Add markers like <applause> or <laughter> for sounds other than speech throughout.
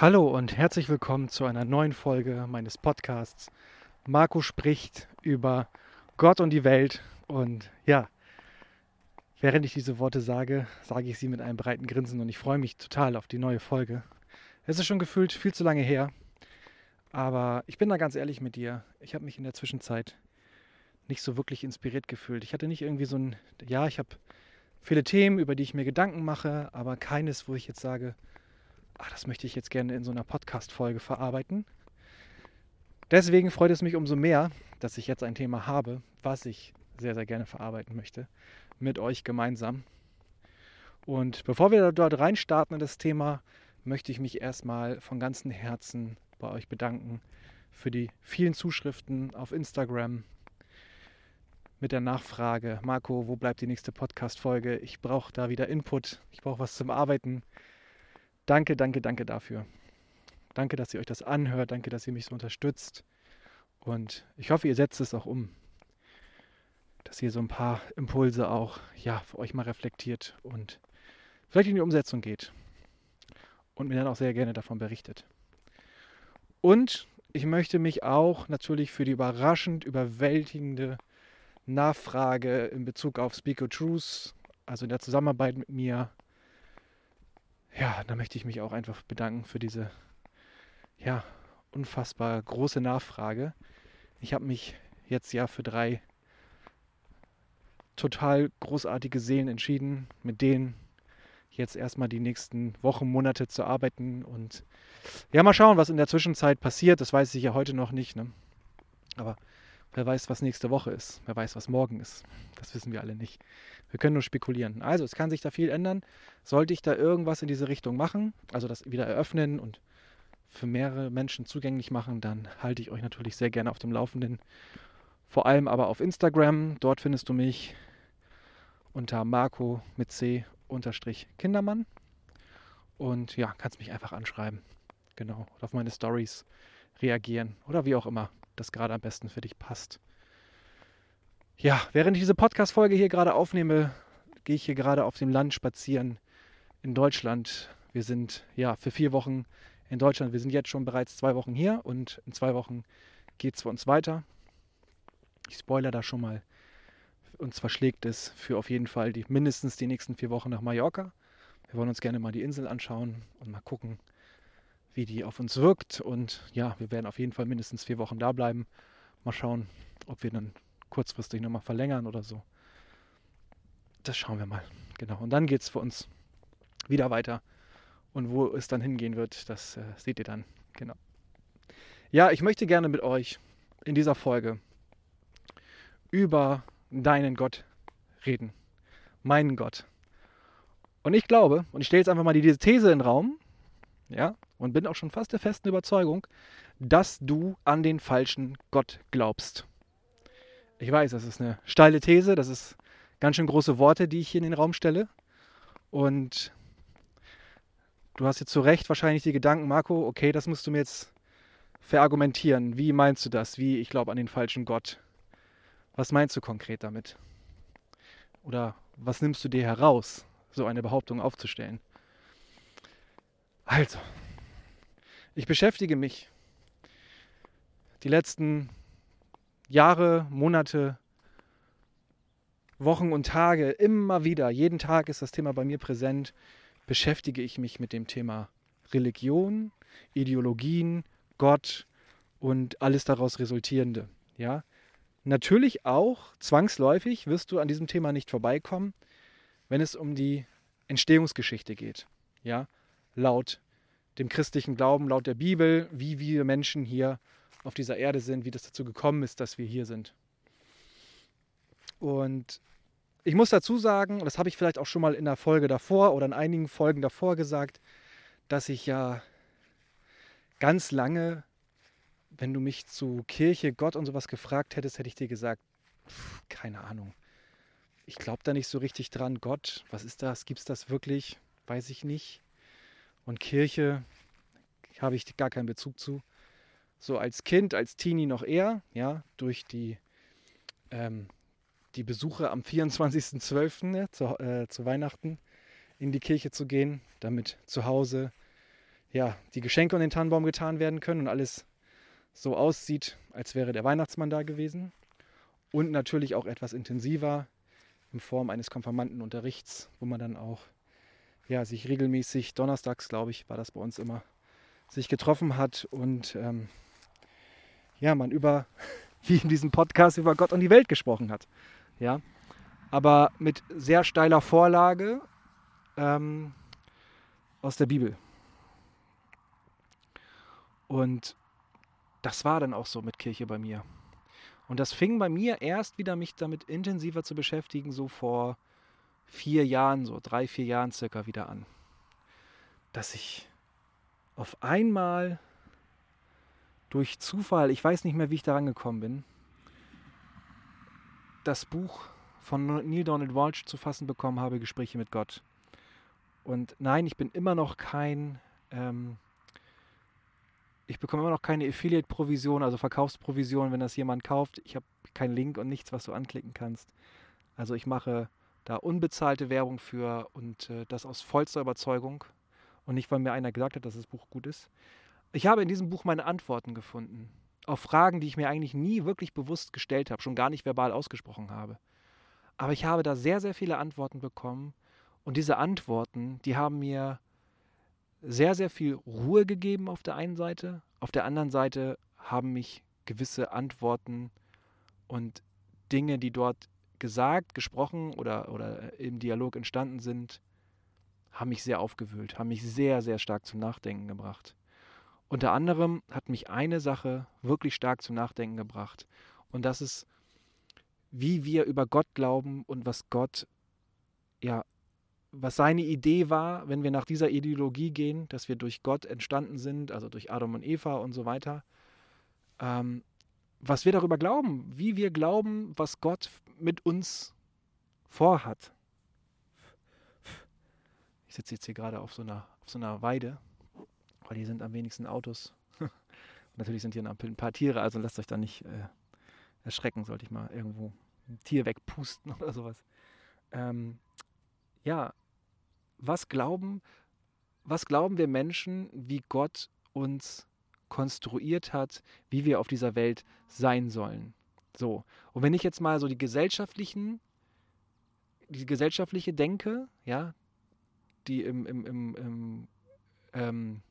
Hallo und herzlich willkommen zu einer neuen Folge meines Podcasts. Marco spricht über Gott und die Welt. Und ja, während ich diese Worte sage, sage ich sie mit einem breiten Grinsen und ich freue mich total auf die neue Folge. Es ist schon gefühlt viel zu lange her, aber ich bin da ganz ehrlich mit dir. Ich habe mich in der Zwischenzeit nicht so wirklich inspiriert gefühlt. Ich hatte nicht irgendwie so ein, ja, ich habe viele Themen, über die ich mir Gedanken mache, aber keines, wo ich jetzt sage, ach, das möchte ich jetzt gerne in so einer Podcast-Folge verarbeiten. Deswegen freut es mich umso mehr, dass ich jetzt ein Thema habe, was ich sehr, sehr gerne verarbeiten möchte, mit euch gemeinsam. Und bevor wir dort reinstarten in das Thema, möchte ich mich erstmal von ganzem Herzen bei euch bedanken für die vielen Zuschriften auf Instagram mit der Nachfrage, Marco, wo bleibt die nächste Podcast-Folge? Ich brauche da wieder Input, ich brauche was zum Arbeiten. Danke, danke, danke dafür. Danke, dass ihr euch das anhört. Danke, dass ihr mich so unterstützt. Und ich hoffe, ihr setzt es auch um. Dass ihr so ein paar Impulse auch ja, für euch mal reflektiert und vielleicht in die Umsetzung geht. Und mir dann auch sehr gerne davon berichtet. Und ich möchte mich auch natürlich für die überraschend überwältigende Nachfrage in Bezug auf Speak Truth, also in der Zusammenarbeit mit mir, ja, da möchte ich mich auch einfach bedanken für diese, ja, unfassbar große Nachfrage. Ich habe mich jetzt ja für drei total großartige Seelen entschieden, mit denen jetzt erstmal die nächsten Wochen, Monate zu arbeiten und ja, mal schauen, was in der Zwischenzeit passiert. Das weiß ich ja heute noch nicht. Ne? Aber wer weiß, was nächste Woche ist. Wer weiß, was morgen ist. Das wissen wir alle nicht. Wir können nur spekulieren. Also es kann sich da viel ändern. Sollte ich da irgendwas in diese Richtung machen, also das wieder eröffnen und für mehrere Menschen zugänglich machen, dann halte ich euch natürlich sehr gerne auf dem Laufenden. Vor allem aber auf Instagram. Dort findest du mich unter Marco mit C unterstrich Kindermann. Und ja, kannst mich einfach anschreiben. Genau. Oder auf meine Stories reagieren. Oder wie auch immer das gerade am besten für dich passt. Ja, während ich diese Podcast-Folge hier gerade aufnehme, gehe ich hier gerade auf dem Land spazieren in Deutschland. Wir sind ja für vier Wochen in Deutschland. Wir sind jetzt schon bereits zwei Wochen hier und in zwei Wochen geht es für uns weiter. Ich spoilere da schon mal. Uns verschlägt es für auf jeden Fall die, mindestens die nächsten vier Wochen nach Mallorca. Wir wollen uns gerne mal die Insel anschauen und mal gucken, wie die auf uns wirkt. Und ja, wir werden auf jeden Fall mindestens vier Wochen da bleiben. Mal schauen, ob wir dann kurzfristig nochmal verlängern oder so. Das schauen wir mal. Genau. Und dann geht es für uns wieder weiter. Und wo es dann hingehen wird, das äh, seht ihr dann. Genau. Ja, ich möchte gerne mit euch in dieser Folge über deinen Gott reden. Meinen Gott. Und ich glaube, und ich stelle jetzt einfach mal diese These in den Raum, ja, und bin auch schon fast der festen Überzeugung, dass du an den falschen Gott glaubst. Ich weiß, das ist eine steile These, das ist ganz schön große Worte, die ich hier in den Raum stelle. Und du hast jetzt zu Recht wahrscheinlich die Gedanken, Marco, okay, das musst du mir jetzt verargumentieren. Wie meinst du das? Wie, ich glaube an den falschen Gott. Was meinst du konkret damit? Oder was nimmst du dir heraus, so eine Behauptung aufzustellen? Also, ich beschäftige mich die letzten Jahre, Monate, Wochen und Tage immer wieder, jeden Tag ist das Thema bei mir präsent, beschäftige ich mich mit dem Thema Religion, Ideologien, Gott und alles daraus resultierende. Ja, natürlich auch zwangsläufig wirst du an diesem Thema nicht vorbeikommen, wenn es um die Entstehungsgeschichte geht. Ja, laut dem christlichen Glauben, laut der Bibel, wie wir Menschen hier auf dieser Erde sind, wie das dazu gekommen ist, dass wir hier sind. Und ich muss dazu sagen, das habe ich vielleicht auch schon mal in der Folge davor oder in einigen Folgen davor gesagt, dass ich ja ganz lange, wenn du mich zu Kirche, Gott und sowas gefragt hättest, hätte ich dir gesagt, pff, keine Ahnung. Ich glaube da nicht so richtig dran. Gott, was ist das? Gibt es das wirklich? Weiß ich nicht. Und Kirche habe ich gar keinen Bezug zu so als Kind, als Teenie noch eher, ja, durch die, ähm, die Besuche am 24.12. Ne, zu, äh, zu Weihnachten in die Kirche zu gehen, damit zu Hause ja, die Geschenke und den Tannenbaum getan werden können und alles so aussieht, als wäre der Weihnachtsmann da gewesen. Und natürlich auch etwas intensiver in Form eines Konfirmandenunterrichts, wo man dann auch ja, sich regelmäßig, donnerstags glaube ich, war das bei uns immer, sich getroffen hat und ähm, ja, man über, <laughs> wie in diesem Podcast, über Gott und die Welt gesprochen hat. Ja, aber mit sehr steiler Vorlage ähm, aus der Bibel. Und das war dann auch so mit Kirche bei mir. Und das fing bei mir erst wieder mich damit intensiver zu beschäftigen, so vor vier Jahren, so drei, vier Jahren circa wieder an. Dass ich auf einmal durch Zufall, ich weiß nicht mehr, wie ich daran gekommen bin, das Buch von Neil Donald Walsh zu fassen bekommen habe, Gespräche mit Gott. Und nein, ich bin immer noch kein, ähm, ich bekomme immer noch keine Affiliate-Provision, also Verkaufsprovision, wenn das jemand kauft. Ich habe keinen Link und nichts, was du anklicken kannst. Also ich mache da unbezahlte Werbung für und äh, das aus vollster Überzeugung und nicht, weil mir einer gesagt hat, dass das Buch gut ist. Ich habe in diesem Buch meine Antworten gefunden auf Fragen, die ich mir eigentlich nie wirklich bewusst gestellt habe, schon gar nicht verbal ausgesprochen habe. Aber ich habe da sehr, sehr viele Antworten bekommen und diese Antworten, die haben mir sehr, sehr viel Ruhe gegeben auf der einen Seite, auf der anderen Seite haben mich gewisse Antworten und Dinge, die dort gesagt, gesprochen oder, oder im Dialog entstanden sind, haben mich sehr aufgewühlt, haben mich sehr, sehr stark zum Nachdenken gebracht. Unter anderem hat mich eine Sache wirklich stark zum Nachdenken gebracht. Und das ist, wie wir über Gott glauben und was Gott, ja, was seine Idee war, wenn wir nach dieser Ideologie gehen, dass wir durch Gott entstanden sind, also durch Adam und Eva und so weiter. Ähm, was wir darüber glauben, wie wir glauben, was Gott mit uns vorhat. Ich sitze jetzt hier gerade auf so einer, auf so einer Weide, weil hier sind am wenigsten Autos. <laughs> Und natürlich sind hier ein paar Tiere, also lasst euch da nicht äh, erschrecken, sollte ich mal irgendwo ein Tier wegpusten <laughs> oder sowas. Ähm, ja, was glauben, was glauben wir Menschen, wie Gott uns konstruiert hat, wie wir auf dieser Welt sein sollen. So. Und wenn ich jetzt mal so die gesellschaftlichen, die gesellschaftliche Denke, ja, die im, im, im, im ähm,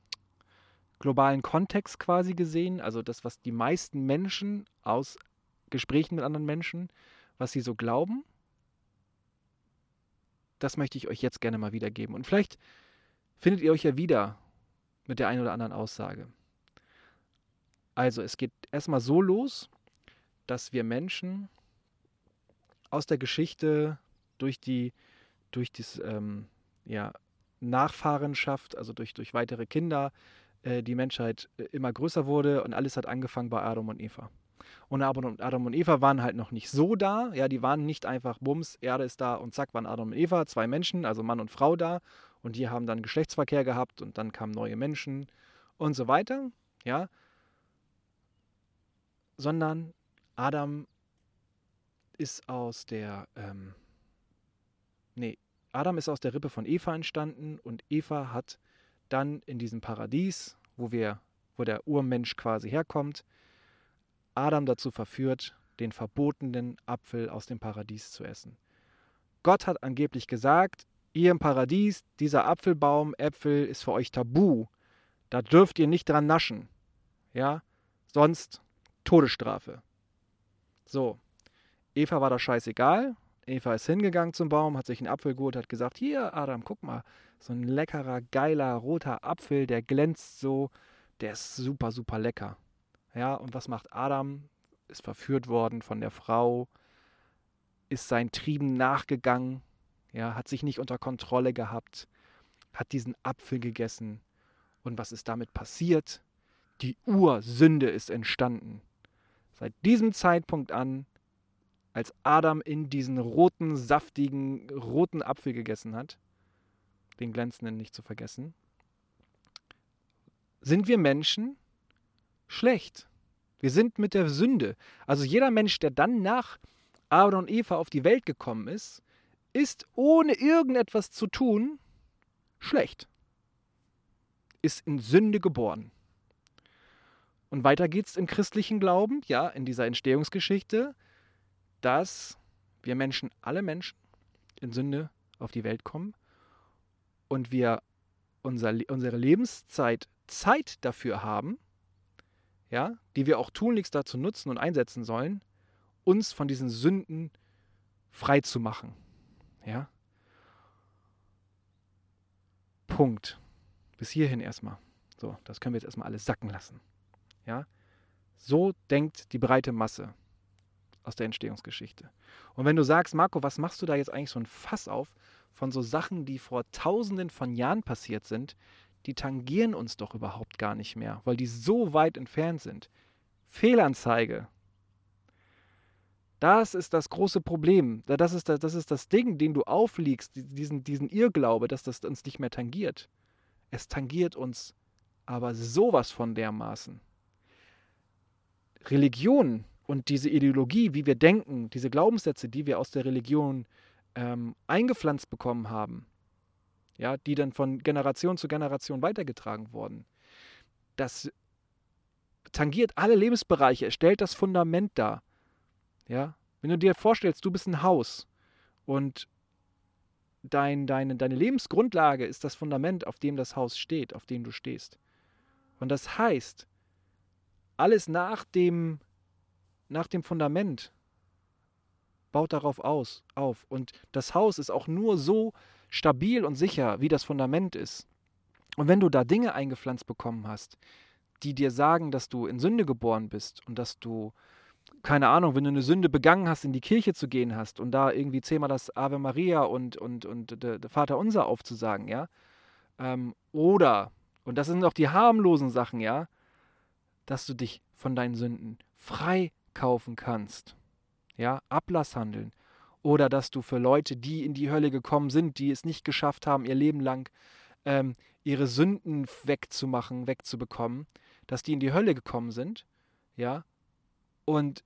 globalen Kontext quasi gesehen, also das, was die meisten Menschen aus Gesprächen mit anderen Menschen, was sie so glauben, das möchte ich euch jetzt gerne mal wiedergeben. Und vielleicht findet ihr euch ja wieder mit der einen oder anderen Aussage. Also es geht erstmal so los, dass wir Menschen aus der Geschichte durch die durch das, ähm, ja, Nachfahrenschaft, also durch, durch weitere Kinder, äh, die Menschheit äh, immer größer wurde und alles hat angefangen bei Adam und Eva. Und Adam und Eva waren halt noch nicht so da, ja, die waren nicht einfach Bums, Erde ist da und zack waren Adam und Eva, zwei Menschen, also Mann und Frau da. Und die haben dann Geschlechtsverkehr gehabt und dann kamen neue Menschen und so weiter, ja, sondern Adam ist aus der, ähm, nee, Adam ist aus der Rippe von Eva entstanden und Eva hat dann in diesem Paradies, wo wir, wo der Urmensch quasi herkommt, Adam dazu verführt, den verbotenen Apfel aus dem Paradies zu essen. Gott hat angeblich gesagt, ihr im Paradies, dieser Apfelbaum, Äpfel ist für euch tabu. Da dürft ihr nicht dran naschen. Ja, sonst Todesstrafe. So, Eva war das scheißegal. Eva ist hingegangen zum Baum, hat sich einen Apfel geholt, hat gesagt, hier Adam, guck mal, so ein leckerer, geiler, roter Apfel, der glänzt so, der ist super, super lecker. Ja, und was macht Adam? Ist verführt worden von der Frau, ist seinen Trieben nachgegangen, ja, hat sich nicht unter Kontrolle gehabt, hat diesen Apfel gegessen. Und was ist damit passiert? Die Ursünde ist entstanden. Seit diesem Zeitpunkt an, als Adam in diesen roten, saftigen, roten Apfel gegessen hat, den glänzenden nicht zu vergessen, sind wir Menschen schlecht. Wir sind mit der Sünde. Also jeder Mensch, der dann nach Adam und Eva auf die Welt gekommen ist, ist ohne irgendetwas zu tun schlecht. ist in Sünde geboren. Und weiter geht's im christlichen Glauben, ja, in dieser Entstehungsgeschichte, dass wir Menschen, alle Menschen, in Sünde auf die Welt kommen und wir unser, unsere Lebenszeit Zeit dafür haben, ja, die wir auch tunlichst dazu nutzen und einsetzen sollen, uns von diesen Sünden frei zu machen. Ja. Punkt. Bis hierhin erstmal. So, das können wir jetzt erstmal alles sacken lassen. Ja. So denkt die breite Masse aus der Entstehungsgeschichte. Und wenn du sagst, Marco, was machst du da jetzt eigentlich so ein Fass auf von so Sachen, die vor tausenden von Jahren passiert sind, die tangieren uns doch überhaupt gar nicht mehr, weil die so weit entfernt sind. Fehlanzeige. Das ist das große Problem. Das ist das, das, ist das Ding, den du aufliegst, diesen, diesen Irrglaube, dass das uns nicht mehr tangiert. Es tangiert uns aber sowas von dermaßen. Religion und diese Ideologie, wie wir denken, diese Glaubenssätze, die wir aus der Religion ähm, eingepflanzt bekommen haben, ja, die dann von Generation zu Generation weitergetragen wurden, das tangiert alle Lebensbereiche, es stellt das Fundament dar. Ja? Wenn du dir vorstellst, du bist ein Haus und dein, deine, deine Lebensgrundlage ist das Fundament, auf dem das Haus steht, auf dem du stehst. Und das heißt, alles nach dem nach dem Fundament. Baut darauf aus, auf. Und das Haus ist auch nur so stabil und sicher, wie das Fundament ist. Und wenn du da Dinge eingepflanzt bekommen hast, die dir sagen, dass du in Sünde geboren bist und dass du, keine Ahnung, wenn du eine Sünde begangen hast, in die Kirche zu gehen hast und da irgendwie zehnmal das Ave Maria und, und, und der, Vater Unser aufzusagen, ja. Ähm, oder, und das sind auch die harmlosen Sachen, ja, dass du dich von deinen Sünden frei kaufen kannst. Ja, Ablasshandeln. Oder dass du für Leute, die in die Hölle gekommen sind, die es nicht geschafft haben, ihr Leben lang ähm, ihre Sünden wegzumachen, wegzubekommen, dass die in die Hölle gekommen sind. Ja. Und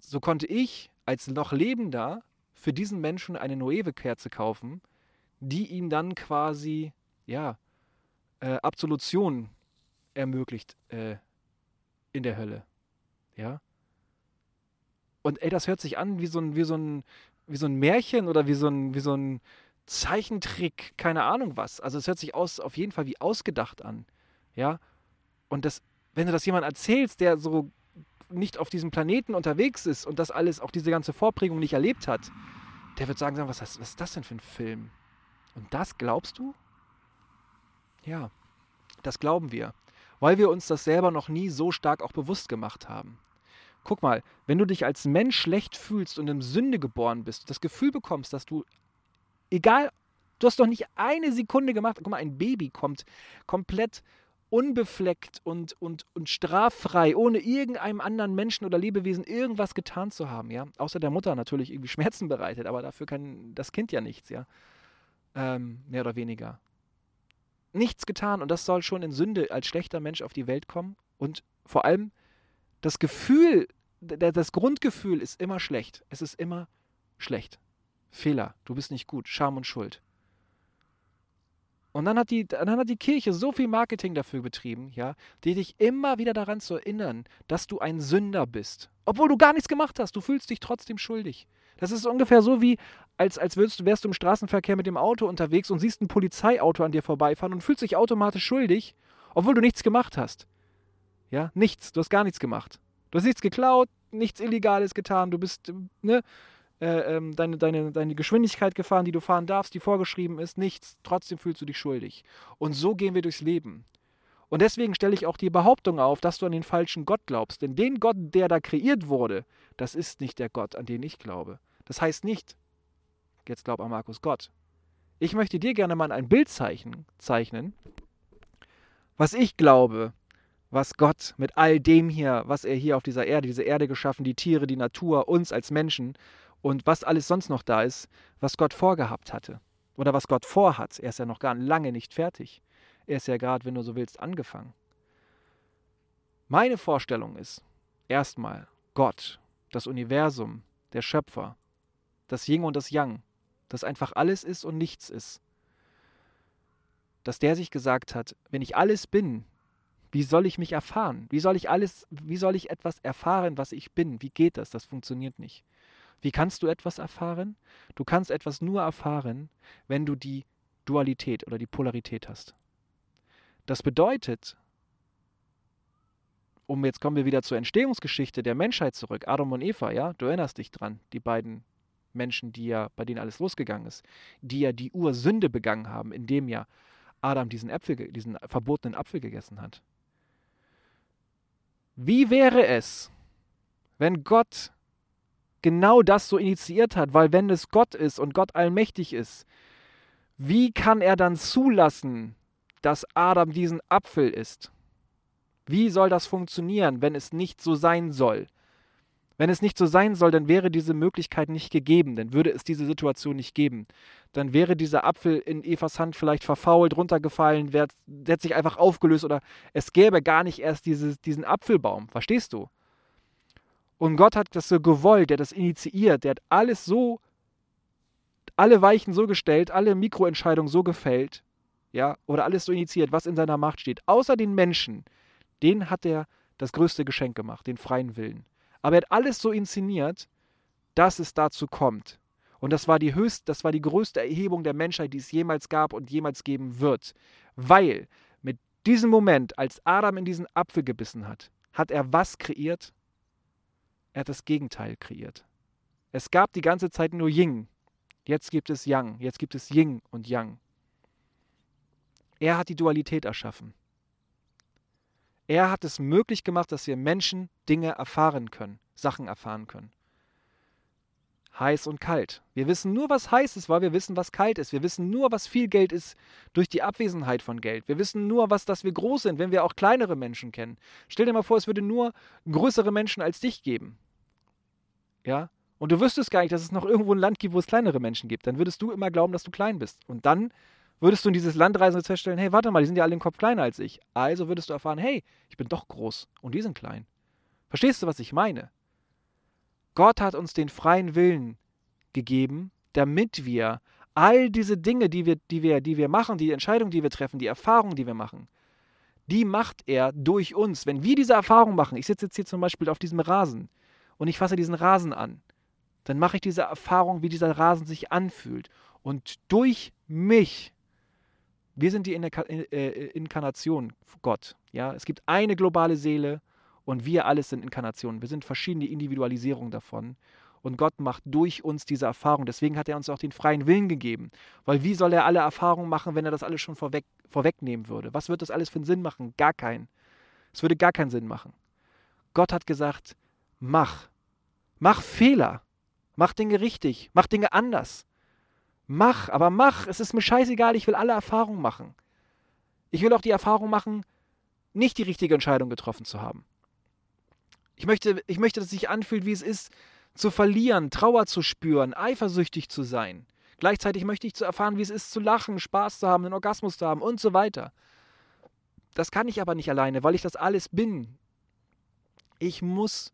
so konnte ich als noch Lebender für diesen Menschen eine Noeve-Kerze kaufen, die ihm dann quasi, ja, äh, Absolution ermöglicht äh, in der Hölle. Ja. Und ey, das hört sich an wie so ein, wie so ein, wie so ein Märchen oder wie so ein, wie so ein Zeichentrick, keine Ahnung was. Also es hört sich aus, auf jeden Fall wie ausgedacht an. Ja. Und das, wenn du das jemand erzählst, der so nicht auf diesem Planeten unterwegs ist und das alles, auch diese ganze Vorprägung nicht erlebt hat, der wird sagen, was, was ist das denn für ein Film? Und das glaubst du? Ja, das glauben wir, weil wir uns das selber noch nie so stark auch bewusst gemacht haben. Guck mal, wenn du dich als Mensch schlecht fühlst und in Sünde geboren bist, das Gefühl bekommst, dass du, egal, du hast doch nicht eine Sekunde gemacht, guck mal, ein Baby kommt komplett unbefleckt und, und, und straffrei, ohne irgendeinem anderen Menschen oder Lebewesen irgendwas getan zu haben, ja. Außer der Mutter natürlich irgendwie <laughs> Schmerzen bereitet, aber dafür kann das Kind ja nichts, ja. Ähm, mehr oder weniger. Nichts getan und das soll schon in Sünde als schlechter Mensch auf die Welt kommen und vor allem das Gefühl, das Grundgefühl ist immer schlecht. Es ist immer schlecht. Fehler, du bist nicht gut, Scham und Schuld. Und dann hat, die, dann hat die Kirche so viel Marketing dafür betrieben, ja, die dich immer wieder daran zu erinnern, dass du ein Sünder bist. Obwohl du gar nichts gemacht hast, du fühlst dich trotzdem schuldig. Das ist ungefähr so wie, als, als würdest, wärst du im Straßenverkehr mit dem Auto unterwegs und siehst ein Polizeiauto an dir vorbeifahren und fühlst dich automatisch schuldig, obwohl du nichts gemacht hast. Ja, nichts. Du hast gar nichts gemacht. Du hast nichts geklaut, nichts Illegales getan. Du bist, ne, äh, ähm, deine, deine, deine Geschwindigkeit gefahren, die du fahren darfst, die vorgeschrieben ist, nichts. Trotzdem fühlst du dich schuldig. Und so gehen wir durchs Leben. Und deswegen stelle ich auch die Behauptung auf, dass du an den falschen Gott glaubst. Denn den Gott, der da kreiert wurde, das ist nicht der Gott, an den ich glaube. Das heißt nicht, jetzt glaub an Markus Gott. Ich möchte dir gerne mal ein Bild zeichnen was ich glaube, was Gott mit all dem hier, was er hier auf dieser Erde, diese Erde geschaffen, die Tiere, die Natur, uns als Menschen und was alles sonst noch da ist, was Gott vorgehabt hatte. Oder was Gott vorhat. Er ist ja noch gar lange nicht fertig. Er ist ja gerade, wenn du so willst, angefangen. Meine Vorstellung ist erstmal Gott, das Universum, der Schöpfer, das Yin und das Yang, das einfach alles ist und nichts ist. dass der sich gesagt hat, wenn ich alles bin, wie soll ich mich erfahren? Wie soll ich alles, wie soll ich etwas erfahren, was ich bin? Wie geht das? Das funktioniert nicht. Wie kannst du etwas erfahren? Du kannst etwas nur erfahren, wenn du die Dualität oder die Polarität hast. Das bedeutet, um jetzt kommen wir wieder zur Entstehungsgeschichte der Menschheit zurück, Adam und Eva, ja, du erinnerst dich dran, die beiden Menschen, die ja, bei denen alles losgegangen ist, die ja die Ursünde begangen haben, indem ja Adam diesen Äpfel, diesen verbotenen Apfel gegessen hat. Wie wäre es, wenn Gott genau das so initiiert hat? Weil wenn es Gott ist und Gott allmächtig ist, wie kann er dann zulassen, dass Adam diesen Apfel isst? Wie soll das funktionieren, wenn es nicht so sein soll? Wenn es nicht so sein soll, dann wäre diese Möglichkeit nicht gegeben, dann würde es diese Situation nicht geben. Dann wäre dieser Apfel in Evas Hand vielleicht verfault, runtergefallen, wär, hätte sich einfach aufgelöst oder es gäbe gar nicht erst dieses, diesen Apfelbaum. Verstehst du? Und Gott hat das so gewollt, der hat das initiiert, der hat alles so, alle Weichen so gestellt, alle Mikroentscheidungen so gefällt, ja, oder alles so initiiert, was in seiner Macht steht. Außer den Menschen, den hat er das größte Geschenk gemacht, den freien Willen. Aber er hat alles so inszeniert, dass es dazu kommt. Und das war die höchst, das war die größte Erhebung der Menschheit, die es jemals gab und jemals geben wird. Weil mit diesem Moment, als Adam in diesen Apfel gebissen hat, hat er was kreiert? Er hat das Gegenteil kreiert. Es gab die ganze Zeit nur Ying. Jetzt gibt es Yang. Jetzt gibt es Ying und Yang. Er hat die Dualität erschaffen. Er hat es möglich gemacht, dass wir Menschen Dinge erfahren können, Sachen erfahren können. Heiß und kalt. Wir wissen nur, was heiß ist, weil wir wissen, was kalt ist. Wir wissen nur, was viel Geld ist durch die Abwesenheit von Geld. Wir wissen nur, was, dass wir groß sind, wenn wir auch kleinere Menschen kennen. Stell dir mal vor, es würde nur größere Menschen als dich geben. Ja? Und du wüsstest gar nicht, dass es noch irgendwo ein Land gibt, wo es kleinere Menschen gibt. Dann würdest du immer glauben, dass du klein bist. Und dann würdest du in dieses Land reisen und feststellen, hey, warte mal, die sind ja alle im Kopf kleiner als ich. Also würdest du erfahren, hey, ich bin doch groß und die sind klein. Verstehst du, was ich meine? Gott hat uns den freien Willen gegeben, damit wir all diese Dinge, die wir, die wir, die wir machen, die Entscheidungen, die wir treffen, die Erfahrungen, die wir machen, die macht er durch uns. Wenn wir diese Erfahrung machen, ich sitze jetzt hier zum Beispiel auf diesem Rasen und ich fasse diesen Rasen an, dann mache ich diese Erfahrung, wie dieser Rasen sich anfühlt. Und durch mich wir sind die äh, Inkarnation Gott. Ja? Es gibt eine globale Seele und wir alles sind Inkarnationen. Wir sind verschiedene Individualisierungen davon. Und Gott macht durch uns diese Erfahrung. Deswegen hat er uns auch den freien Willen gegeben. Weil wie soll er alle Erfahrungen machen, wenn er das alles schon vorweg, vorwegnehmen würde? Was wird das alles für einen Sinn machen? Gar keinen. Es würde gar keinen Sinn machen. Gott hat gesagt, mach. Mach Fehler. Mach Dinge richtig. Mach Dinge anders. Mach, aber mach. Es ist mir scheißegal, ich will alle Erfahrungen machen. Ich will auch die Erfahrung machen, nicht die richtige Entscheidung getroffen zu haben. Ich möchte, ich möchte, dass es sich anfühlt, wie es ist, zu verlieren, Trauer zu spüren, eifersüchtig zu sein. Gleichzeitig möchte ich zu erfahren, wie es ist, zu lachen, Spaß zu haben, einen Orgasmus zu haben und so weiter. Das kann ich aber nicht alleine, weil ich das alles bin. Ich muss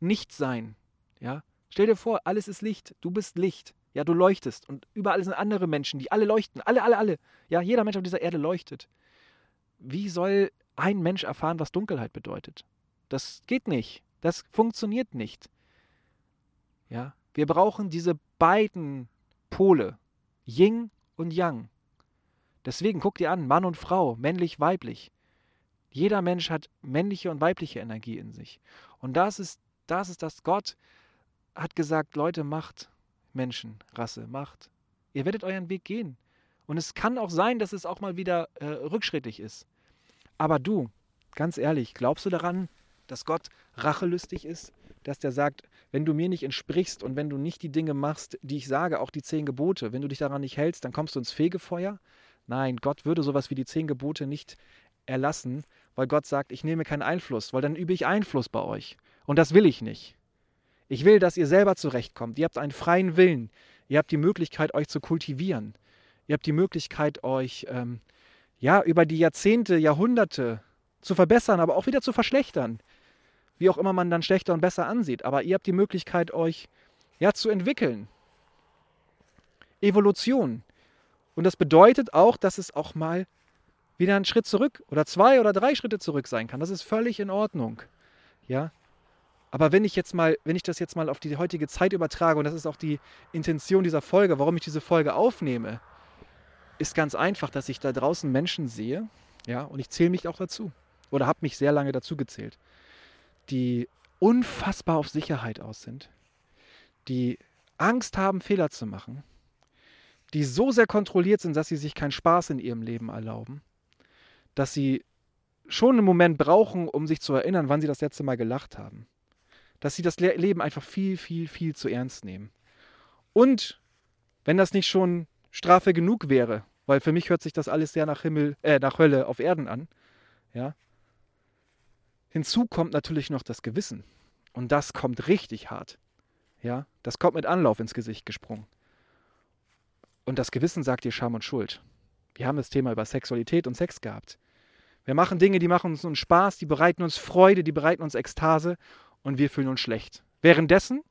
nicht sein. Ja? Stell dir vor, alles ist Licht. Du bist Licht. Ja, du leuchtest und überall sind andere Menschen, die alle leuchten. Alle, alle, alle. Ja, jeder Mensch auf dieser Erde leuchtet. Wie soll ein Mensch erfahren, was Dunkelheit bedeutet? Das geht nicht. Das funktioniert nicht. Ja, wir brauchen diese beiden Pole, Yin und Yang. Deswegen guck dir an, Mann und Frau, männlich, weiblich. Jeder Mensch hat männliche und weibliche Energie in sich. Und das ist, das ist das Gott hat gesagt, Leute, macht, Menschen, Rasse, Macht. Ihr werdet euren Weg gehen. Und es kann auch sein, dass es auch mal wieder äh, rückschrittig ist. Aber du, ganz ehrlich, glaubst du daran, dass Gott rachelüstig ist? Dass der sagt, wenn du mir nicht entsprichst und wenn du nicht die Dinge machst, die ich sage, auch die zehn Gebote, wenn du dich daran nicht hältst, dann kommst du ins Fegefeuer? Nein, Gott würde sowas wie die zehn Gebote nicht erlassen, weil Gott sagt, ich nehme keinen Einfluss, weil dann übe ich Einfluss bei euch. Und das will ich nicht. Ich will, dass ihr selber zurechtkommt. Ihr habt einen freien Willen. Ihr habt die Möglichkeit, euch zu kultivieren. Ihr habt die Möglichkeit, euch ähm, ja über die Jahrzehnte, Jahrhunderte zu verbessern, aber auch wieder zu verschlechtern. Wie auch immer man dann schlechter und besser ansieht. Aber ihr habt die Möglichkeit, euch ja zu entwickeln. Evolution. Und das bedeutet auch, dass es auch mal wieder einen Schritt zurück oder zwei oder drei Schritte zurück sein kann. Das ist völlig in Ordnung. Ja. Aber wenn ich jetzt mal, wenn ich das jetzt mal auf die heutige Zeit übertrage, und das ist auch die Intention dieser Folge, warum ich diese Folge aufnehme, ist ganz einfach, dass ich da draußen Menschen sehe, ja, und ich zähle mich auch dazu. Oder habe mich sehr lange dazu gezählt, die unfassbar auf Sicherheit aus sind, die Angst haben, Fehler zu machen, die so sehr kontrolliert sind, dass sie sich keinen Spaß in ihrem Leben erlauben, dass sie schon einen Moment brauchen, um sich zu erinnern, wann sie das letzte Mal gelacht haben. Dass sie das Leben einfach viel, viel, viel zu ernst nehmen. Und wenn das nicht schon Strafe genug wäre, weil für mich hört sich das alles sehr nach Himmel, äh, nach Hölle auf Erden an, ja. Hinzu kommt natürlich noch das Gewissen. Und das kommt richtig hart. Ja, das kommt mit Anlauf ins Gesicht gesprungen. Und das Gewissen sagt dir Scham und Schuld. Wir haben das Thema über Sexualität und Sex gehabt. Wir machen Dinge, die machen uns Spaß, die bereiten uns Freude, die bereiten uns Ekstase und wir fühlen uns schlecht. Währenddessen,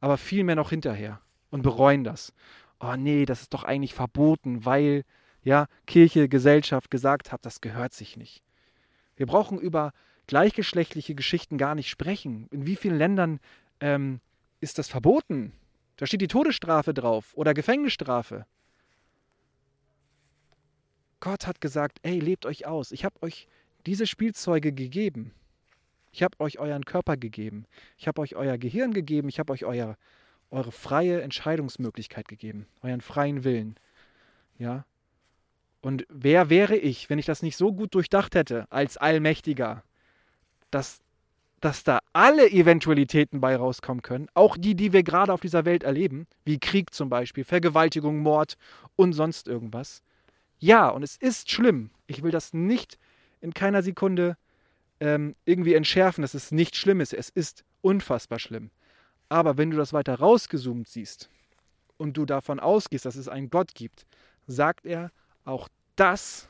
aber viel mehr noch hinterher und bereuen das. Oh nee, das ist doch eigentlich verboten, weil ja Kirche, Gesellschaft gesagt hat, das gehört sich nicht. Wir brauchen über gleichgeschlechtliche Geschichten gar nicht sprechen. In wie vielen Ländern ähm, ist das verboten? Da steht die Todesstrafe drauf oder Gefängnisstrafe. Gott hat gesagt, ey, lebt euch aus. Ich habe euch diese Spielzeuge gegeben. Ich habe euch euren Körper gegeben. Ich habe euch euer Gehirn gegeben. Ich habe euch euer, eure freie Entscheidungsmöglichkeit gegeben. Euren freien Willen. Ja. Und wer wäre ich, wenn ich das nicht so gut durchdacht hätte, als Allmächtiger, dass, dass da alle Eventualitäten bei rauskommen können, auch die, die wir gerade auf dieser Welt erleben, wie Krieg zum Beispiel, Vergewaltigung, Mord und sonst irgendwas, ja, und es ist schlimm. Ich will das nicht in keiner Sekunde ähm, irgendwie entschärfen, dass es nicht schlimm ist. Es ist unfassbar schlimm. Aber wenn du das weiter rausgezoomt siehst und du davon ausgehst, dass es einen Gott gibt, sagt er, auch das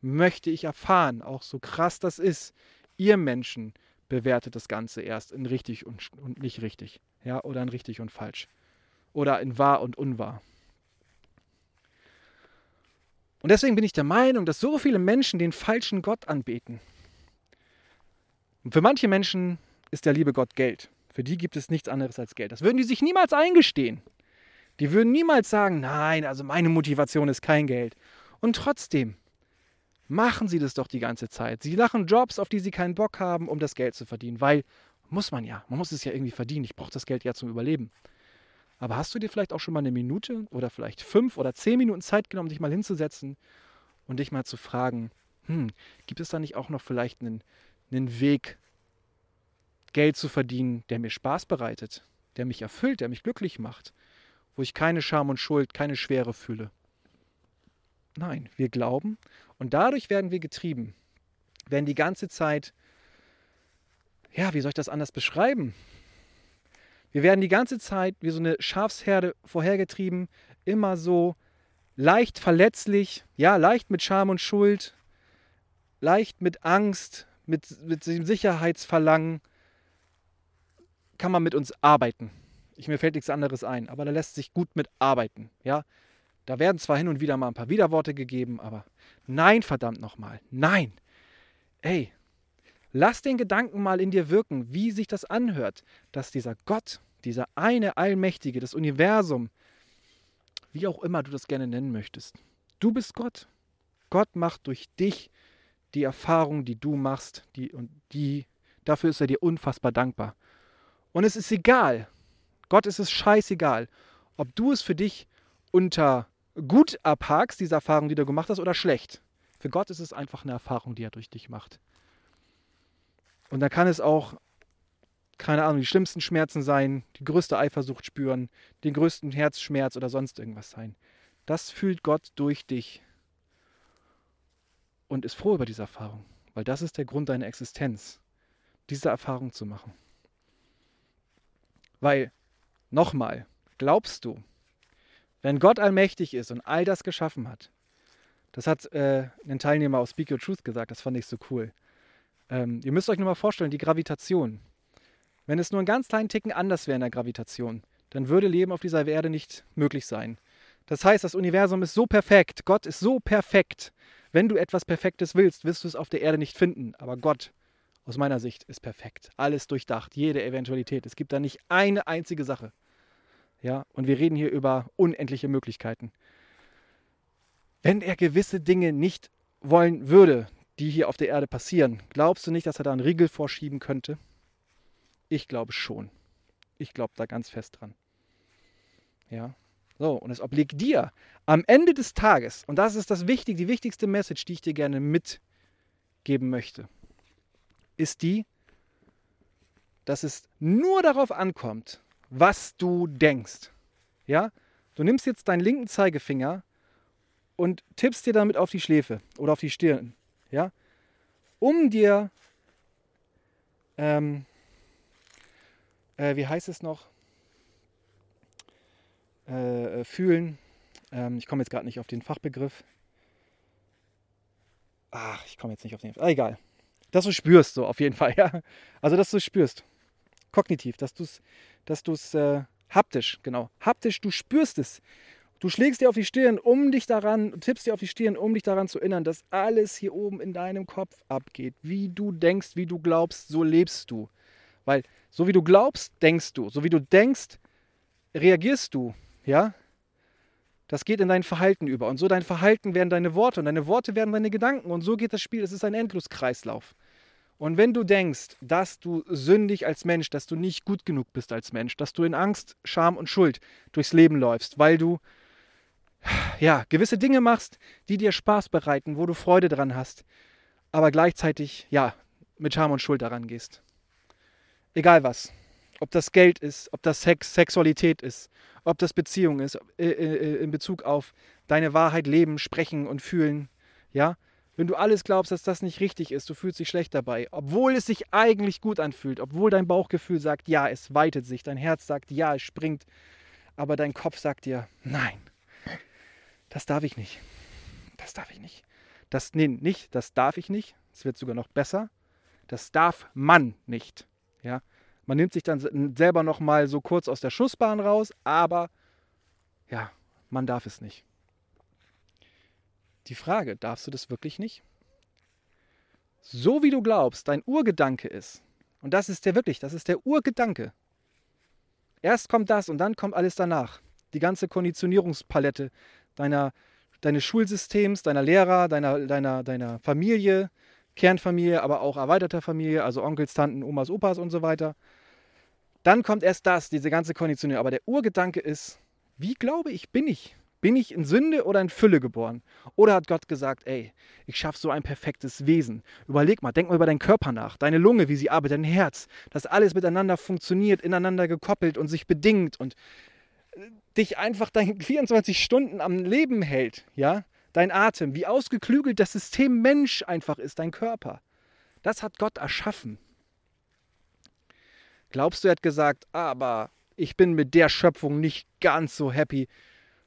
möchte ich erfahren, auch so krass das ist. Ihr Menschen bewertet das Ganze erst in richtig und, und nicht richtig. Ja, oder in richtig und falsch. Oder in wahr und unwahr. Und deswegen bin ich der Meinung, dass so viele Menschen den falschen Gott anbeten. Und für manche Menschen ist der liebe Gott Geld. Für die gibt es nichts anderes als Geld. Das würden die sich niemals eingestehen. Die würden niemals sagen, nein, also meine Motivation ist kein Geld. Und trotzdem machen sie das doch die ganze Zeit. Sie lachen Jobs, auf die sie keinen Bock haben, um das Geld zu verdienen. Weil muss man ja. Man muss es ja irgendwie verdienen. Ich brauche das Geld ja zum Überleben. Aber hast du dir vielleicht auch schon mal eine Minute oder vielleicht fünf oder zehn Minuten Zeit genommen, dich mal hinzusetzen und dich mal zu fragen, hm, gibt es da nicht auch noch vielleicht einen, einen Weg, Geld zu verdienen, der mir Spaß bereitet, der mich erfüllt, der mich glücklich macht, wo ich keine Scham und Schuld, keine Schwere fühle? Nein, wir glauben und dadurch werden wir getrieben, werden die ganze Zeit, ja, wie soll ich das anders beschreiben? Wir werden die ganze Zeit wie so eine Schafsherde vorhergetrieben, immer so leicht verletzlich, ja, leicht mit Scham und Schuld, leicht mit Angst, mit, mit dem Sicherheitsverlangen, kann man mit uns arbeiten. Ich, mir fällt nichts anderes ein, aber da lässt sich gut mit arbeiten, ja. Da werden zwar hin und wieder mal ein paar Widerworte gegeben, aber nein, verdammt nochmal, nein. Ey, lass den Gedanken mal in dir wirken, wie sich das anhört, dass dieser Gott, dieser eine Allmächtige, das Universum, wie auch immer du das gerne nennen möchtest. Du bist Gott. Gott macht durch dich die Erfahrung, die du machst, die und die dafür ist er dir unfassbar dankbar. Und es ist egal. Gott ist es scheißegal, ob du es für dich unter gut abhakst, diese Erfahrung, die du gemacht hast, oder schlecht. Für Gott ist es einfach eine Erfahrung, die er durch dich macht. Und da kann es auch keine Ahnung, die schlimmsten Schmerzen sein, die größte Eifersucht spüren, den größten Herzschmerz oder sonst irgendwas sein. Das fühlt Gott durch dich und ist froh über diese Erfahrung, weil das ist der Grund deiner Existenz, diese Erfahrung zu machen. Weil, nochmal, glaubst du, wenn Gott allmächtig ist und all das geschaffen hat, das hat äh, ein Teilnehmer aus Speak Your Truth gesagt, das fand ich so cool. Ähm, ihr müsst euch nur mal vorstellen, die Gravitation. Wenn es nur einen ganz kleinen Ticken anders wäre in der Gravitation, dann würde Leben auf dieser Erde nicht möglich sein. Das heißt, das Universum ist so perfekt, Gott ist so perfekt. Wenn du etwas Perfektes willst, wirst du es auf der Erde nicht finden. Aber Gott, aus meiner Sicht, ist perfekt. Alles durchdacht, jede Eventualität. Es gibt da nicht eine einzige Sache. Ja, und wir reden hier über unendliche Möglichkeiten. Wenn er gewisse Dinge nicht wollen würde, die hier auf der Erde passieren, glaubst du nicht, dass er da einen Riegel vorschieben könnte? Ich glaube schon. Ich glaube da ganz fest dran. Ja. So, und es obliegt dir am Ende des Tages, und das ist das wichtig, die wichtigste Message, die ich dir gerne mitgeben möchte, ist die, dass es nur darauf ankommt, was du denkst. Ja? Du nimmst jetzt deinen linken Zeigefinger und tippst dir damit auf die Schläfe oder auf die Stirn. Ja? Um dir, ähm, äh, wie heißt es noch? Äh, äh, fühlen. Ähm, ich komme jetzt gerade nicht auf den Fachbegriff. Ach, ich komme jetzt nicht auf den. Ah, egal. Dass du spürst, so auf jeden Fall, <laughs> ja. Also, dass du spürst. Kognitiv, dass du es, dass du es äh, haptisch, genau. Haptisch, du spürst es. Du schlägst dir auf die Stirn, um dich daran, tippst dir auf die Stirn, um dich daran zu erinnern, dass alles hier oben in deinem Kopf abgeht. Wie du denkst, wie du glaubst, so lebst du. Weil so wie du glaubst, denkst du. So wie du denkst, reagierst du. Ja? Das geht in dein Verhalten über. Und so dein Verhalten werden deine Worte und deine Worte werden deine Gedanken. Und so geht das Spiel. Es ist ein Endloskreislauf. Und wenn du denkst, dass du sündig als Mensch, dass du nicht gut genug bist als Mensch, dass du in Angst, Scham und Schuld durchs Leben läufst, weil du ja, gewisse Dinge machst, die dir Spaß bereiten, wo du Freude dran hast, aber gleichzeitig ja, mit Scham und Schuld daran gehst. Egal was. Ob das Geld ist, ob das Sex, Sexualität ist, ob das Beziehung ist, äh, äh, in Bezug auf deine Wahrheit leben, sprechen und fühlen. Ja, wenn du alles glaubst, dass das nicht richtig ist, du fühlst dich schlecht dabei, obwohl es sich eigentlich gut anfühlt, obwohl dein Bauchgefühl sagt, ja, es weitet sich, dein Herz sagt, ja, es springt, aber dein Kopf sagt dir, nein, das darf ich nicht. Das darf ich nicht. Das, nee, nicht, das darf ich nicht. Es wird sogar noch besser. Das darf man nicht. Ja, man nimmt sich dann selber noch mal so kurz aus der Schussbahn raus, aber ja, man darf es nicht. Die Frage, darfst du das wirklich nicht? So wie du glaubst, dein Urgedanke ist, und das ist der wirklich, das ist der Urgedanke. Erst kommt das und dann kommt alles danach. Die ganze Konditionierungspalette deiner, deines Schulsystems, deiner Lehrer, deiner, deiner, deiner Familie, Kernfamilie, aber auch erweiterter Familie, also Onkels, Tanten, Omas, Opas und so weiter. Dann kommt erst das, diese ganze Konditionierung. Aber der Urgedanke ist, wie glaube ich, bin ich? Bin ich in Sünde oder in Fülle geboren? Oder hat Gott gesagt, ey, ich schaffe so ein perfektes Wesen. Überleg mal, denk mal über deinen Körper nach, deine Lunge, wie sie arbeitet, dein Herz, dass alles miteinander funktioniert, ineinander gekoppelt und sich bedingt und äh, dich einfach dein <laughs> 24 Stunden am Leben hält, ja? Dein Atem, wie ausgeklügelt das System Mensch einfach ist, dein Körper. Das hat Gott erschaffen. Glaubst du, er hat gesagt, aber ich bin mit der Schöpfung nicht ganz so happy.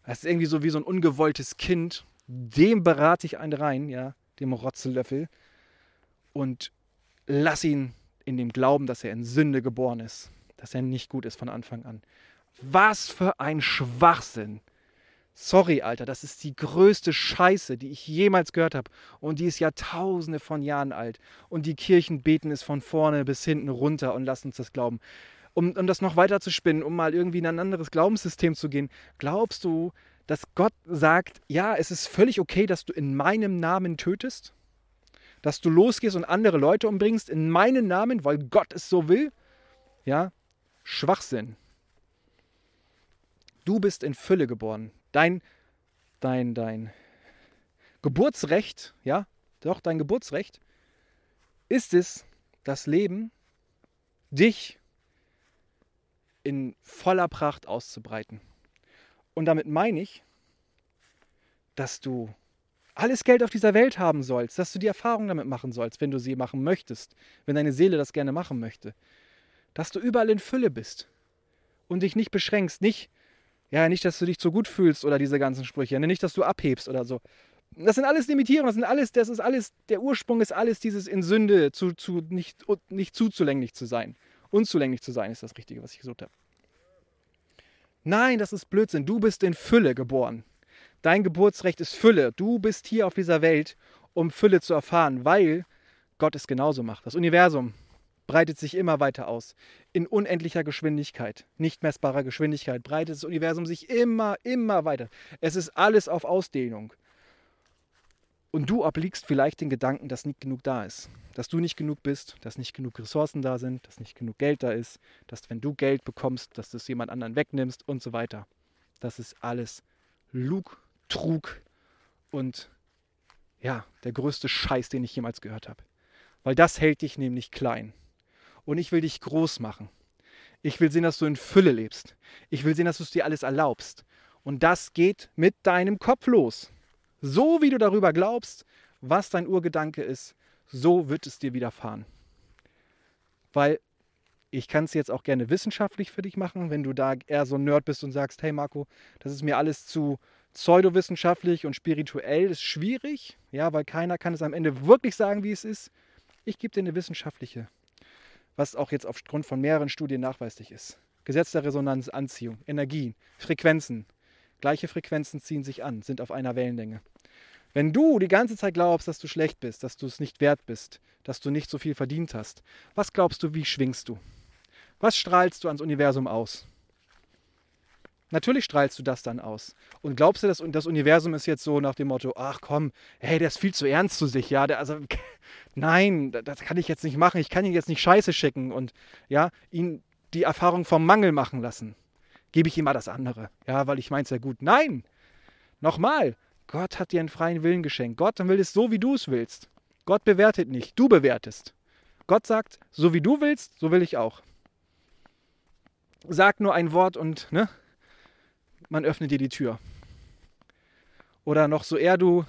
Das ist irgendwie so wie so ein ungewolltes Kind. Dem berate ich einen rein, ja, dem Rotzellöffel. Und lass ihn in dem Glauben, dass er in Sünde geboren ist. Dass er nicht gut ist von Anfang an. Was für ein Schwachsinn. Sorry, Alter, das ist die größte Scheiße, die ich jemals gehört habe. Und die ist Jahrtausende von Jahren alt. Und die Kirchen beten es von vorne bis hinten runter und lassen uns das glauben. Um, um das noch weiter zu spinnen, um mal irgendwie in ein anderes Glaubenssystem zu gehen, glaubst du, dass Gott sagt, ja, es ist völlig okay, dass du in meinem Namen tötest? Dass du losgehst und andere Leute umbringst in meinen Namen, weil Gott es so will? Ja, Schwachsinn. Du bist in Fülle geboren dein, dein, dein Geburtsrecht, ja, doch dein Geburtsrecht, ist es, das Leben, dich in voller Pracht auszubreiten. Und damit meine ich, dass du alles Geld auf dieser Welt haben sollst, dass du die Erfahrung damit machen sollst, wenn du sie machen möchtest, wenn deine Seele das gerne machen möchte. Dass du überall in Fülle bist und dich nicht beschränkst, nicht ja, nicht, dass du dich zu gut fühlst oder diese ganzen Sprüche. Ne? Nicht, dass du abhebst oder so. Das sind alles Limitierungen, das sind alles, das ist alles, der Ursprung ist alles dieses in Sünde, zu, zu, nicht, nicht zuzulänglich zu sein. Unzulänglich zu sein ist das Richtige, was ich gesucht habe. Nein, das ist Blödsinn. Du bist in Fülle geboren. Dein Geburtsrecht ist Fülle. Du bist hier auf dieser Welt, um Fülle zu erfahren, weil Gott es genauso macht. Das Universum breitet sich immer weiter aus. In unendlicher Geschwindigkeit, nicht messbarer Geschwindigkeit, breitet das Universum sich immer, immer weiter. Es ist alles auf Ausdehnung. Und du obliegst vielleicht den Gedanken, dass nicht genug da ist. Dass du nicht genug bist, dass nicht genug Ressourcen da sind, dass nicht genug Geld da ist, dass wenn du Geld bekommst, dass du es jemand anderen wegnimmst und so weiter. Das ist alles Lug, Trug und ja, der größte Scheiß, den ich jemals gehört habe. Weil das hält dich nämlich klein und ich will dich groß machen. Ich will sehen, dass du in Fülle lebst. Ich will sehen, dass du es dir alles erlaubst. Und das geht mit deinem Kopf los. So wie du darüber glaubst, was dein Urgedanke ist, so wird es dir widerfahren. Weil ich kann es jetzt auch gerne wissenschaftlich für dich machen, wenn du da eher so ein Nerd bist und sagst, hey Marco, das ist mir alles zu pseudowissenschaftlich und spirituell, ist schwierig, ja, weil keiner kann es am Ende wirklich sagen, wie es ist. Ich gebe dir eine wissenschaftliche was auch jetzt aufgrund von mehreren Studien nachweislich ist. Gesetz der Resonanz, Anziehung, Energien, Frequenzen. Gleiche Frequenzen ziehen sich an, sind auf einer Wellenlänge. Wenn du die ganze Zeit glaubst, dass du schlecht bist, dass du es nicht wert bist, dass du nicht so viel verdient hast, was glaubst du, wie schwingst du? Was strahlst du ans Universum aus? Natürlich strahlst du das dann aus. Und glaubst du, dass das Universum ist jetzt so nach dem Motto, ach komm, hey, der ist viel zu ernst zu sich, ja, der, also <laughs> nein, das kann ich jetzt nicht machen, ich kann ihn jetzt nicht scheiße schicken und ja, ihn die Erfahrung vom Mangel machen lassen. Gebe ich ihm mal das andere, ja, weil ich meine es ja gut. Nein, nochmal, Gott hat dir einen freien Willen geschenkt. Gott will es so, wie du es willst. Gott bewertet nicht, du bewertest. Gott sagt, so wie du willst, so will ich auch. Sag nur ein Wort und ne, man öffnet dir die Tür. Oder noch so eher du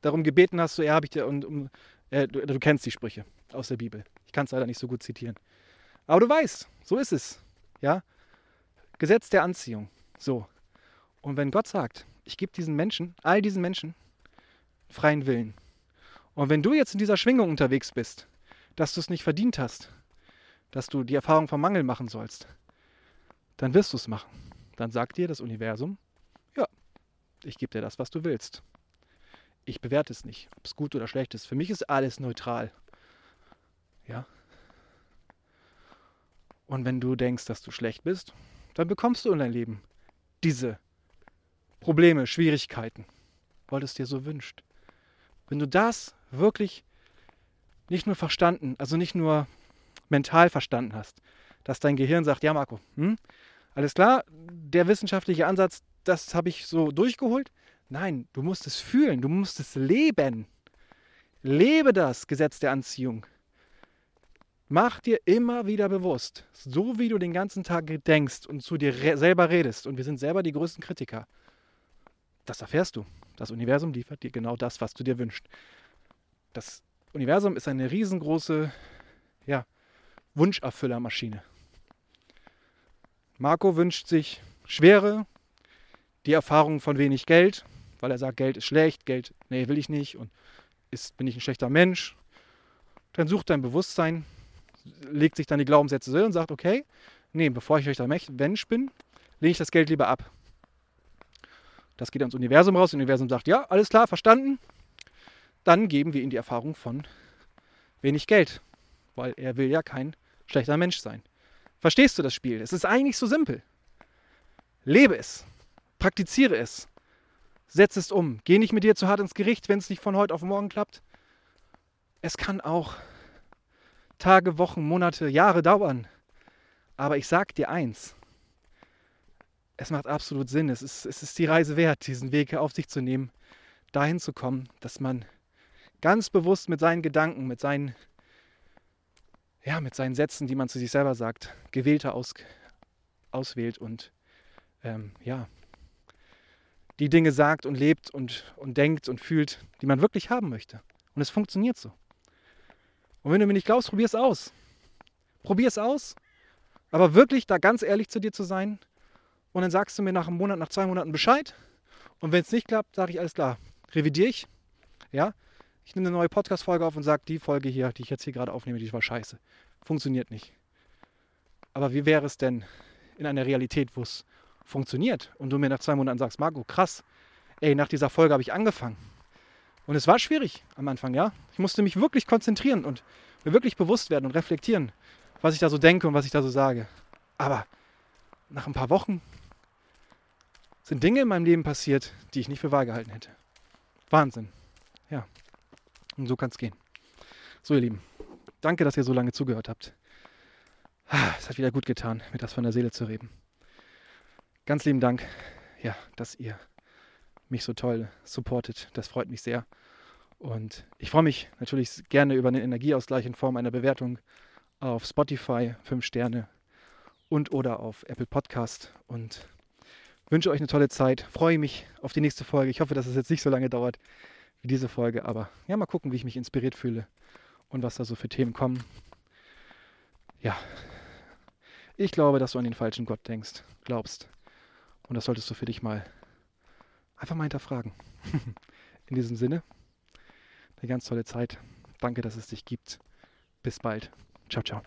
darum gebeten hast, so eher habe ich dir und um, äh, du, du, kennst die Sprüche aus der Bibel. Ich kann es leider nicht so gut zitieren. Aber du weißt, so ist es. Ja? Gesetz der Anziehung. So. Und wenn Gott sagt, ich gebe diesen Menschen, all diesen Menschen, freien Willen. Und wenn du jetzt in dieser Schwingung unterwegs bist, dass du es nicht verdient hast, dass du die Erfahrung vom Mangel machen sollst, dann wirst du es machen dann sagt dir das Universum, ja, ich gebe dir das, was du willst. Ich bewerte es nicht, ob es gut oder schlecht ist. Für mich ist alles neutral. Ja. Und wenn du denkst, dass du schlecht bist, dann bekommst du in dein Leben diese Probleme, Schwierigkeiten, weil es dir so wünscht. Wenn du das wirklich nicht nur verstanden, also nicht nur mental verstanden hast, dass dein Gehirn sagt, ja Marco, hm, alles klar, der wissenschaftliche Ansatz, das habe ich so durchgeholt. Nein, du musst es fühlen, du musst es leben. Lebe das Gesetz der Anziehung. Mach dir immer wieder bewusst, so wie du den ganzen Tag denkst und zu dir selber redest, und wir sind selber die größten Kritiker, das erfährst du. Das Universum liefert dir genau das, was du dir wünschst. Das Universum ist eine riesengroße ja, Wunscherfüllermaschine. Marco wünscht sich Schwere, die Erfahrung von wenig Geld, weil er sagt, Geld ist schlecht, Geld, nee, will ich nicht und ist, bin ich ein schlechter Mensch. Dann sucht dein Bewusstsein, legt sich dann die Glaubenssätze so und sagt, okay, nee, bevor ich der Mensch bin, lege ich das Geld lieber ab. Das geht ans Universum raus. Das Universum sagt, ja, alles klar, verstanden. Dann geben wir ihm die Erfahrung von wenig Geld, weil er will ja kein schlechter Mensch sein. Verstehst du das Spiel? Es ist eigentlich so simpel. Lebe es. Praktiziere es. Setz es um. Geh nicht mit dir zu hart ins Gericht, wenn es nicht von heute auf morgen klappt. Es kann auch Tage, Wochen, Monate, Jahre dauern. Aber ich sag dir eins. Es macht absolut Sinn. Es ist, es ist die Reise wert, diesen Weg auf sich zu nehmen, dahin zu kommen, dass man ganz bewusst mit seinen Gedanken, mit seinen ja, mit seinen Sätzen, die man zu sich selber sagt, gewählter aus, auswählt und ähm, ja, die Dinge sagt und lebt und, und denkt und fühlt, die man wirklich haben möchte. Und es funktioniert so. Und wenn du mir nicht glaubst, probier es aus. Probier es aus, aber wirklich da ganz ehrlich zu dir zu sein. Und dann sagst du mir nach einem Monat, nach zwei Monaten Bescheid. Und wenn es nicht klappt, sage ich alles klar, revidiere ich. Ja, ich nehme eine neue Podcast-Folge auf und sage, die Folge hier, die ich jetzt hier gerade aufnehme, die war scheiße. Funktioniert nicht. Aber wie wäre es denn in einer Realität, wo es funktioniert und du mir nach zwei Monaten sagst, Marco, krass, ey, nach dieser Folge habe ich angefangen. Und es war schwierig am Anfang, ja. Ich musste mich wirklich konzentrieren und mir wirklich bewusst werden und reflektieren, was ich da so denke und was ich da so sage. Aber nach ein paar Wochen sind Dinge in meinem Leben passiert, die ich nicht für wahr gehalten hätte. Wahnsinn. Ja. Und so kann es gehen. So, ihr Lieben, danke, dass ihr so lange zugehört habt. Ah, es hat wieder gut getan, mir das von der Seele zu reden. Ganz lieben Dank, ja, dass ihr mich so toll supportet. Das freut mich sehr. Und ich freue mich natürlich gerne über einen Energieausgleich in Form einer Bewertung auf Spotify, 5 Sterne und oder auf Apple Podcast. Und wünsche euch eine tolle Zeit. Freue mich auf die nächste Folge. Ich hoffe, dass es jetzt nicht so lange dauert wie diese Folge. Aber ja, mal gucken, wie ich mich inspiriert fühle und was da so für Themen kommen. Ja, ich glaube, dass du an den falschen Gott denkst, glaubst. Und das solltest du für dich mal einfach mal hinterfragen. <laughs> In diesem Sinne, eine ganz tolle Zeit. Danke, dass es dich gibt. Bis bald. Ciao, ciao.